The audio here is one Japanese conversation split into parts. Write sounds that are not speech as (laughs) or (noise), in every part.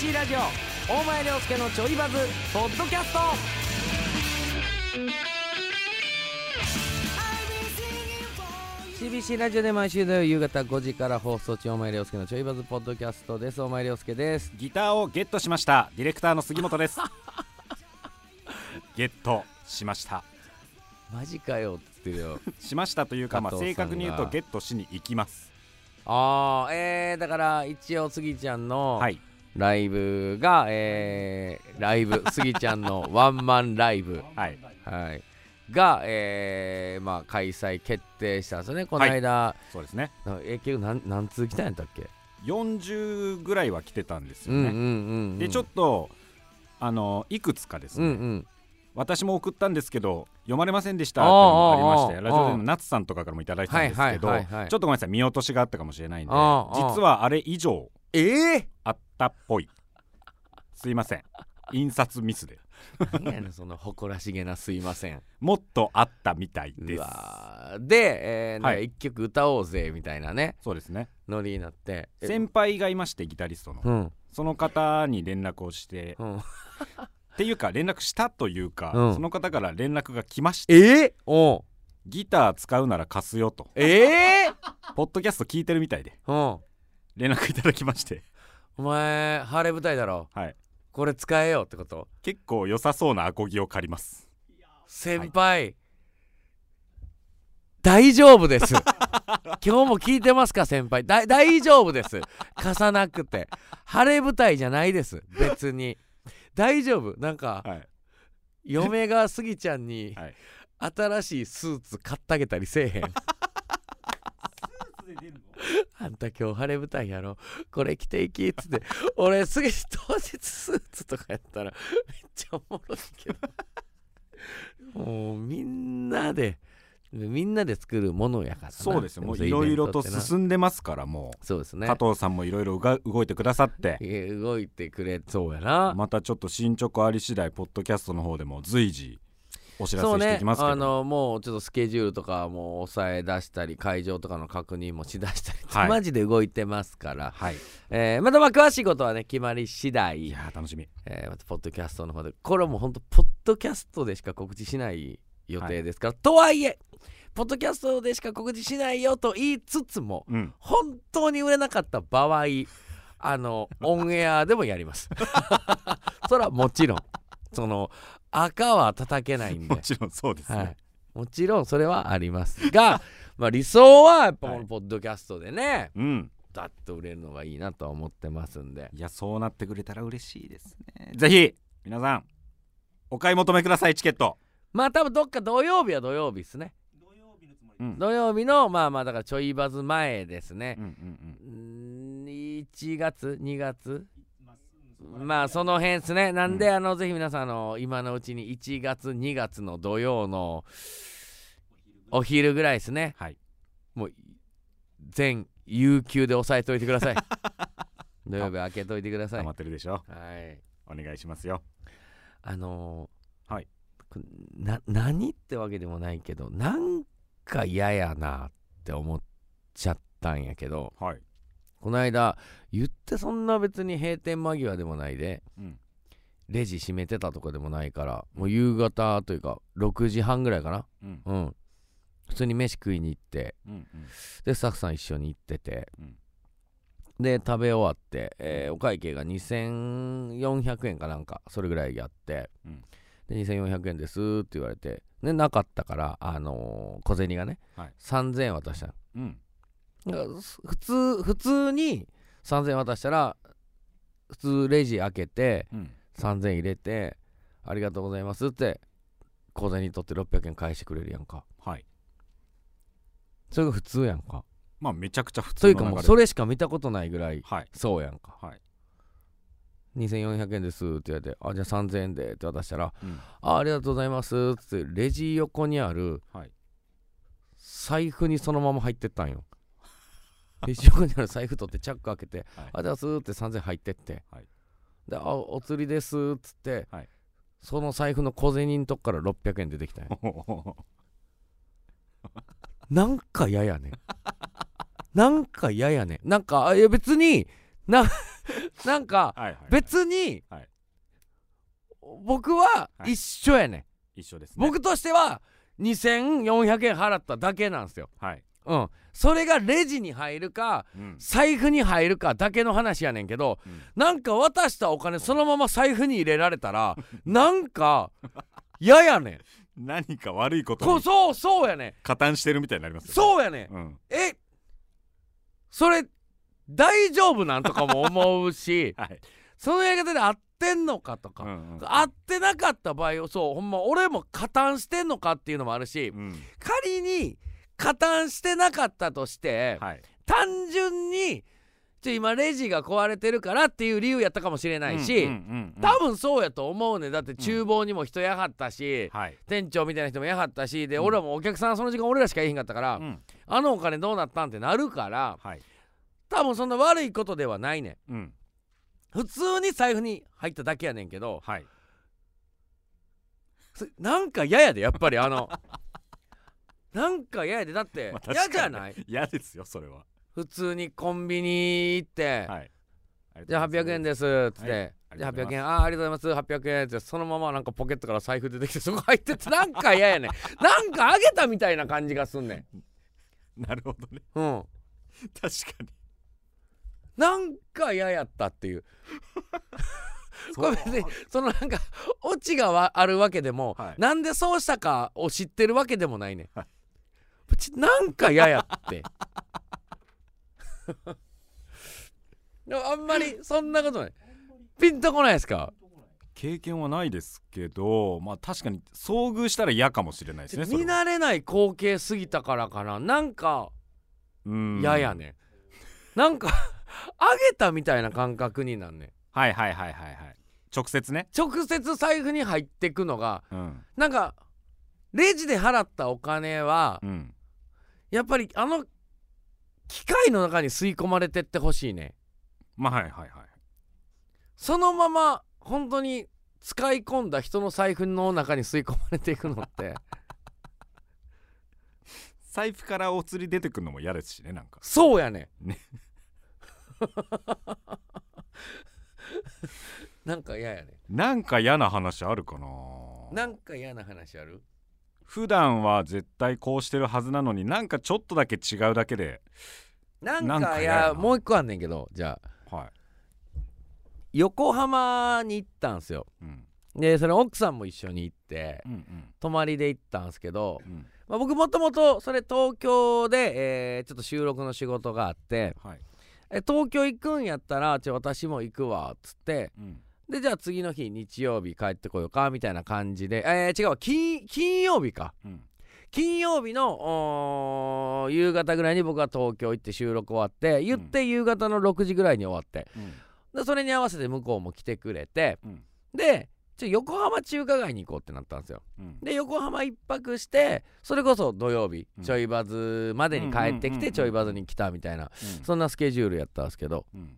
CBC ラジオ大前涼介のちょいバズポッドキャスト。CBC ラジオで毎週土曜夕方5時から放送中大前涼介のちょいバズポッドキャストです。大前涼介です。ギターをゲットしました。ディレクターの杉本です。ゲットしました。マジかよっつってるよしましたというか、まあ、正確に言うとゲットしに行きます。あーえー、だから一応スギちゃんのはいライブが、えー、ライブ (laughs) スギちゃんのワンマンライブ。はい。はい。が、えー、まあ開催決定したんですよね。この間、そうですね。なえ結局何何通来たんやったっけ、40ぐらいは来てたんですよね、うんうんうんうん。でちょっとあのいくつかですね、うんうん。私も送ったんですけど読まれませんでしたっていうのもありましてラジオでの夏さんとかからもいただいてたんですけど、はいはいはいはい。ちょっとごめんなさい。見落としがあったかもしれないんで実はあれ以上ええあったっぽい。すいません。印刷ミスで。何やねんその誇らしげなすいません。もっとあったみたいうですで、えーはい。一曲歌おうぜみたいなね。そうですね。ノリになって。え先輩がいましてギタリストの。うん。その方に連絡をしてうん。っていうか連絡したというか、うん。その方から連絡が来まして。えー、おう。ギター使うなら貸すよと。ええポッドキャスト聞いてるみたいで。うん。連絡いただきましてお前晴れ舞台だろ？はい。これ使えよってこと？結構良さそうなアコギを借ります。先輩、大丈夫です。(laughs) 今日も聞いてますか先輩？だ大丈夫です。貸さなくて。晴れ舞台じゃないです。別に。大丈夫？なんかはい。嫁がスギちゃんにはい。新しいスーツ買ってあげたりせえへん (laughs) あんた今日晴れ舞台やろ。これ着ていきっつって (laughs) 俺すぎ当日スーツとかやったらめっちゃおもろいけど。もうみんなでみんなで作るものやからな。そうですよ。もういろいろと進んでますからもう、そうですね。加藤さんもいろいろ動いてくださって。え動いてくれそうやな、またちょっと進捗あり次第ポッドキャストの方でも随時お知らせしていきますけど。あのもうちょっとスケジュールとかも抑え出したり会場とかの確認もしだしたり、はい。マジで動いてますから、はい。えーまたまあ詳しいことはね決まり次第。いやー楽しみ。えーまたポッドキャストの方でこれはもう本当ポッドキャストでしか告知しない予定ですから、とはいえポッドキャストでしか告知しないよと言いつつもうん。本当に売れなかった場合あのオンエアでもやります。(laughs) それはもちろんその赤は叩けないんで。もちろんそうですね、はい、もちろんそれはありますが (laughs) まあ理想はやっぱこはいのポッドキャストでね、うん。だっと売れるのがいいなとは思ってますんで。いやそうなってくれたら嬉しいですね。ぜひ皆さんお買い求めくださいチケット。まあ多分どっか土曜日は土曜日ですね。うん。土曜日のまあまあだからちょいバズ前ですね。うんうんうーん1月2月まあその辺ですね。なんで、うんあのぜひ皆さんあの今のうちに1月2月の土曜のお昼ぐらいですね。はい。もう全有給で押さえておいてください。(laughs) 土曜日開けといてください。溜まってるでしょ。はい。お願いしますよ。あのーはい。こな何ってわけでもないけどなんか嫌やなって思っちゃったんやけどはいこの間言ってそんな別に閉店間際でもないでうん。レジ閉めてたとかでもないからもう夕方というか6時半ぐらいかな。うん。うん。普通に飯食いに行ってうんうん。でスタッフさん一緒に行ってて、うん。で食べ終わって、えーお会計が2400円かなんかそれぐらいやって、うん。で2400円ですって言われてでなかったから、あのー小銭がね、はい。3000円渡したの普通普通に3000円渡したら普通レジ開けてうん。3000円入れてありがとうございますって小銭取って600円返してくれるやんか。はい。それが普通やんか。まあめちゃくちゃ普というかもうそれしか見たことないぐらいはい。そうやんか。はい。2400円ですって言われてあじゃあ3000円でって渡したらうん。あありがとうございますってレジ横にあるはい。財布にそのまま入ってったんよレジ横にある財布取ってチャック開けてはい。あじゃあスーって3000円入ってって、はい。であお釣りですっつって、はい。その財布の小銭のとこから600円出てきたんよ (laughs) なんか嫌やねん。なんか嫌やねん。なんかあいや別にな (laughs) なんかはいはい別に、はい。僕ははい。一緒やねん、一緒ですね。僕としては2400円払っただけなんですよ。はい、うん。それがレジに入るかうん。財布に入るかだけの話やねんけどうん。なんか渡したお金そのまま財布に入れられたら (laughs) なんか嫌やねん。何か悪いことそうそうやねん。加担してるみたいになりますよ、そうやねん。う、ん、えそれ大丈夫なんとかも思うし (laughs) はい、そのやり方で合ってんのかとか、うんうん。合ってなかった場合をそうほんま俺も加担してんのかっていうのもあるしうん。仮に加担してなかったとして、はい。単純にちょ今レジが壊れてるからっていう理由やったかもしれないし、うんうんうんうん。多分そうやと思うねん。だって厨房にも人やはったし、はい、店長みたいな人もやはったしで、うん。俺らもお客さんその時間俺らしかいへんかったから、うん。あのお金どうなったんってなるからはい。多分そんな悪いことではないねん。うん。普通に財布に入っただけやねんけどはい。そなんか嫌やでやっぱりあのなんか嫌やでだって。(laughs) まあ嫌じゃない？嫌ですよそれは。普通にコンビニ行って、はい。じゃあ800円です。っつって、はい。じゃあありがとうございます。800円。あーありがとうございます。800円ってそのままなんかポケットから財布出てきてそこ入ってってなんか嫌やねん。(laughs) なんかあげたみたいな感じがすんねなるほどね。んうん。確かに。なんか嫌やったっていう。(laughs) これ別にそのなんかオチがわあるわけでも、はい。なんでそうしたかを知ってるわけでもないねん、はいうちなんか嫌やって。でもあんまりそんなことない。ピンとこないですか？経験はないですけどまあ確かに遭遇したら嫌かもしれないですね見慣れない光景すぎたからかな。なんかうん。嫌やね。んなんかあげたみたいな感覚になんねん。はいはいはいはいはい。直接ね。直接財布に入ってくのがうん。なんかレジで払ったお金はうんやっぱりあの機械の中に吸い込まれてってほしいね。まあはいはいはい。そのまま本当に使い込んだ人の財布の中に吸い込まれていくのって。財布からお釣り出てくるのも嫌ですしねなんかそうやね。んね。(laughs) なんか嫌やね。なんか嫌な話あるかな。なんか嫌な話ある？普段は絶対こうしてるはずなのになんかちょっとだけ違うだけでなんなんかいやもう一個あんねんけどじゃあ。はい。横浜に行ったんすよ。うん。でそれ奥さんも一緒に行ってうん泊まりで行ったんすけど、うん。うんまあ、僕もともとそれ東京で、えーちょっと収録の仕事があってはい。え東京行くんやったらちょ私も行くわっつってうんでじゃあ次の日日曜日帰ってこようかみたいな感じで。えー違うわ。金金曜日か。うん。金曜日の夕方ぐらいに僕は東京行って収録終わって言って夕方の6時ぐらいに終わって。うん。でそれに合わせて向こうも来てくれてうん。でちょ横浜中華街に行こうってなったんですよ。うん。で横浜一泊してそれこそ土曜日、うん。ちょいバズまでに帰ってきてちょいバズに来たみたいなうん。そんなスケジュールやったんですけど。うん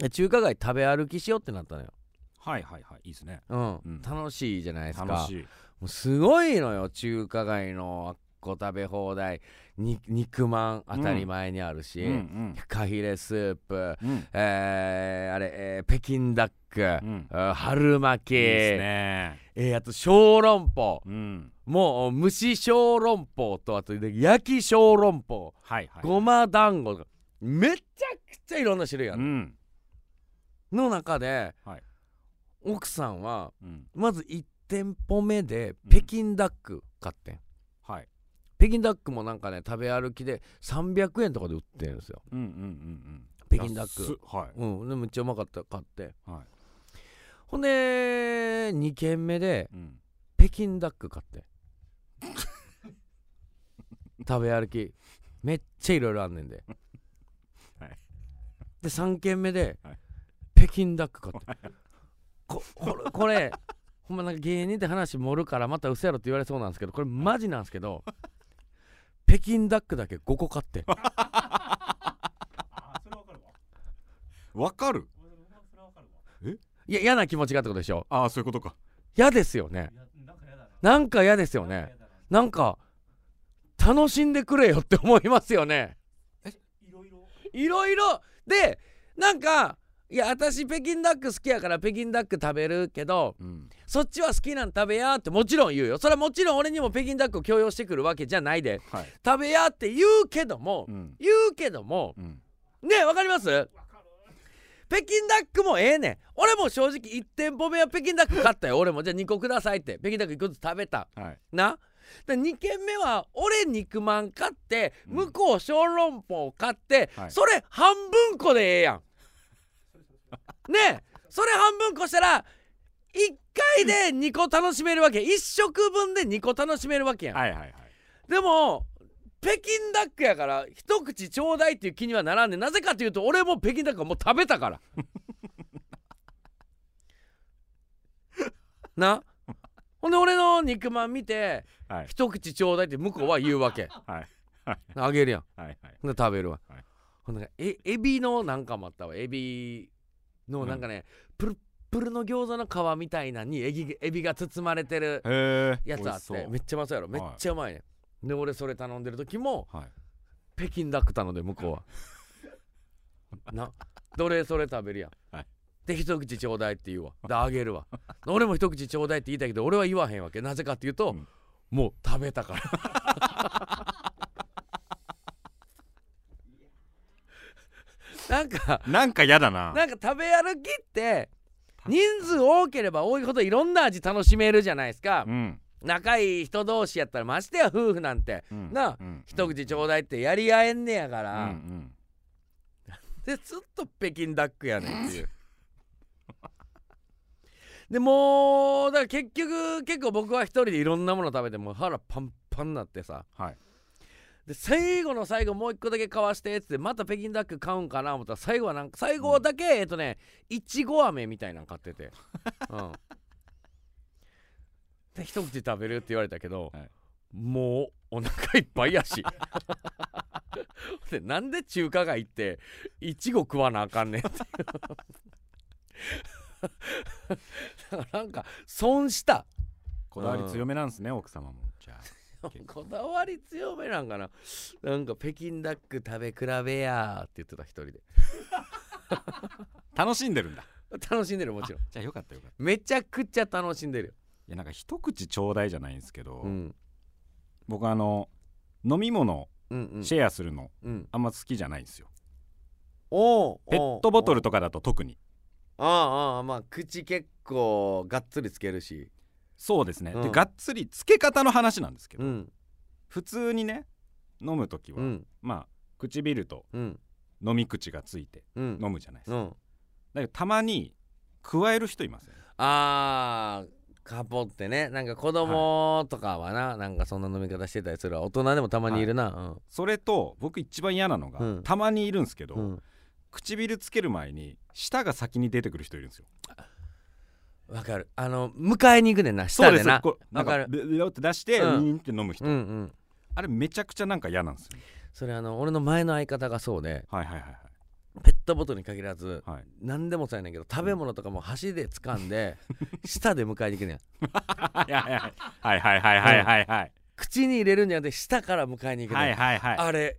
で中華街食べ歩きしようってなったのよ、はいはいはいいいですね。うん。うん。楽しいじゃないですか。楽しい。もうすごいのよ中華街のあっこ食べ放題。に肉まん当たり前にあるし、うんうん。フカヒレスープ。うん。えーあれ、えー北京ダック、うん。あ春巻き。いえーあと小籠包。うん。もう蒸し小籠包とあとで焼き小籠包。はいはいごま団子めちゃくちゃいろんな種類ある。うんの中で、はい。奥さんはうん。まず1店舗目でうん。北京ダック買ってん、はい。北京ダックもなんかね食べ歩きで300円とかで売ってるんですよ。うんうんうんうん。北京ダック。はい。うん。でめっちゃうまかった。買って。はい。ほんで2軒目でうん。北京ダック買って (laughs) 食べ歩き。めっちゃいろいろあんねんで、はい。で3軒目で、はい北京ダック買って。ここれこれほんまなんか芸人って話盛るからまた嘘やろって言われそうなんですけどこれマジなんですけど北京ダックだけ5個買って。(laughs) わかるいや嫌な気持ちがってことでしょ。ああそういうことか。嫌ですよね。なんか嫌ですよね。なんか楽しんでくれよって思いますよね。いろいろ。でなんかいや私北京ダック好きやから北京ダック食べるけどうん。そっちは好きなん食べやってもちろん言うよ。それはもちろん俺にも北京ダックを強要してくるわけじゃないで。はい。食べやって言うけども、うん。言うけどもうん。ねえわかります？北京ダックもええねん。俺も正直1店舗目は北京ダック買ったよ。(laughs) 俺もじゃあ2個くださいって。北京ダック1個ずつ食べた？はい。な？で2軒目は俺肉まん買ってうん。向こう小籠包買って、はい。それ半分こでええやんねえそれ半分こしたら1回で2個楽しめるわけ。1食分で2個楽しめるわけやん、はいはいはい。でも北京ダックやから一口ちょうだいっていう気にはならんねん。なぜかというと俺も北京ダックはもう食べたから。(laughs) な？ほんで俺の肉まん見てはい。一口ちょうだいって向こうは言うわけ。はい。はい。あげるやん。はいはい。ほんで食べるわ、はい。ほんでえエビのなんかもあったわ。エビのなんかね、プルップルの餃子の皮みたいなにエビエビが包まれてるやつあってめっちゃうまそうやろ。めっはいちゃうまいね、で俺それ頼んでる時もはい。北京ダック頼んで向こうは。などれそれ食べるやん、はい。で一口ちょうだいって言うわ。であげるわ。俺も一口ちょうだいって言いたいけど俺は言わへんわけ。なぜかっていうと、うん。もう食べたからなんかなんか嫌だな。なんか食べ歩きって人数多ければ多いほどいろんな味楽しめるじゃないですか。うん。仲いい人同士やったらましてや夫婦なんて。うん。なあうん。一口ちょうだいってやり合えんねやかうんら、うんでずっと北京ダックやねんっていう。でもうだから結局結構僕は一人でいろんなもの食べてもう腹パンパンになってさ。はいで最後の最後もう一個だけ買わしてっつってまた北京ダック買うんかな思ったら最後はなんか最後だけ、えっとねいちご飴みたいなの買ってて。(laughs) うん。で一口食べるって言われたけど、はい。もうお腹いっぱいやし。(laughs) でなんで中華街行っていちご食わなあかんねんって (laughs) だからなんか損した。こだわり強めなんですね奥様も (laughs) こだわり強めなんかな。なんか北京ダック食べ比べやーって言ってた一人で。(laughs) 楽しんでるんだ。(laughs) 楽しんでるもちろん。じゃあよかったよかった。めちゃくちゃ楽しんでるよ、いやなんか一口ちょうだいじゃないんですけど、うん、僕あの飲み物シェアするのうん。あんま好きじゃないんですよ、おうペットボトルととかだと特に。ああああまあ口結構がっつりつけるしそうですね、うん。でがっつりつけ方の話なんですけど、うん。普通にね飲む時は、うん。まあ唇とうん。飲み口がついてうん。飲むじゃないですか、うん。だけどたまに加える人いますよねあーカポってね。なんか子供とかはな、なんかそんな飲み方してたりするわ。大人でもたまにいるな、それと僕一番嫌なのが、うん。たまにいるんですけど、うん。うん唇つける前に舌が先に出てくる人いるんですよわかる。あの迎えに行くねんな。下でな。わかる。ビロって出してウィ、うん、ンって飲む人、うんうん、あれめちゃくちゃなんか嫌なんですよそれあの俺の前の相方がそうで、はいはいはいはい。ペットボトルに限らず、はい、何でもそうやねんけど食べ物とかも箸で掴んで、(laughs) 舌で迎えに行くねん。はいはいはいはいはいはいはい、口に入れるんじゃなくて舌から迎えに行くねん、はいはいはい、あれ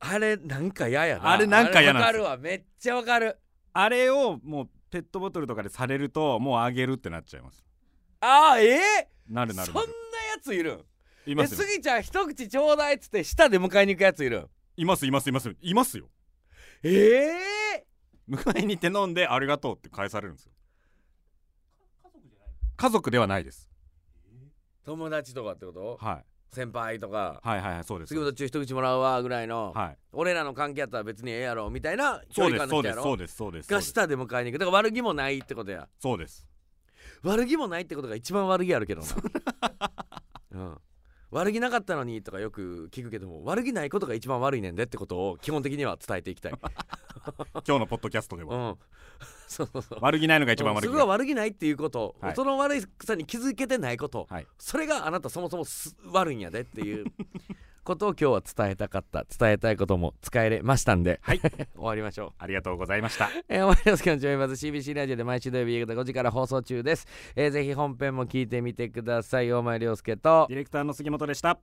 あれなんか嫌やな。あれなんか嫌なわかるわ。めっちゃわかる。あれをもうペットボトルとかでされるともうあげるってなっちゃいます。あーえー、なるなるそんなやついるん？いますよ。えスギちゃん一口ちょうだいっつって舌で迎えに行くやついる？んいますいますいますいますよ。ええ迎えに行って飲んでありがとうって返されるんですよ。家族ではないです。友達とかってこと？はい先輩とかはいはいはいそうです。杉本中一口もらうわぐらいの、はい。俺らの関係やったら別にええやろみたいな距そう離感の人やろですそうですそうですそうです。が舌で迎えに行く。だから悪気もないってことや。そうです。悪気もないってことが一番悪気あるけどな、(laughs) うん、悪気なかったのにとかよく聞くけども悪気ないことが一番悪いねんでってことを基本的には伝えていきたい、(laughs) 今日のポッドキャストでは。うん、(laughs) そうそうそう。悪気ないのが一番悪気。ないそこが悪気ないっていうこと、はい。その悪さに気づけてないこと、はい。それがあなたそもそもす悪いんやでっていうことを今日は伝えたかった。伝えたいことも使えれましたんで、はい。(laughs) 終わりましょう。ありがとうございました。えー、お前の好きなちょいバズ CBC ラジオで毎週土曜日夕方5時から放送中です、えーぜひ本編も聞いてみてください。大前涼介と。ディレクターの杉本でした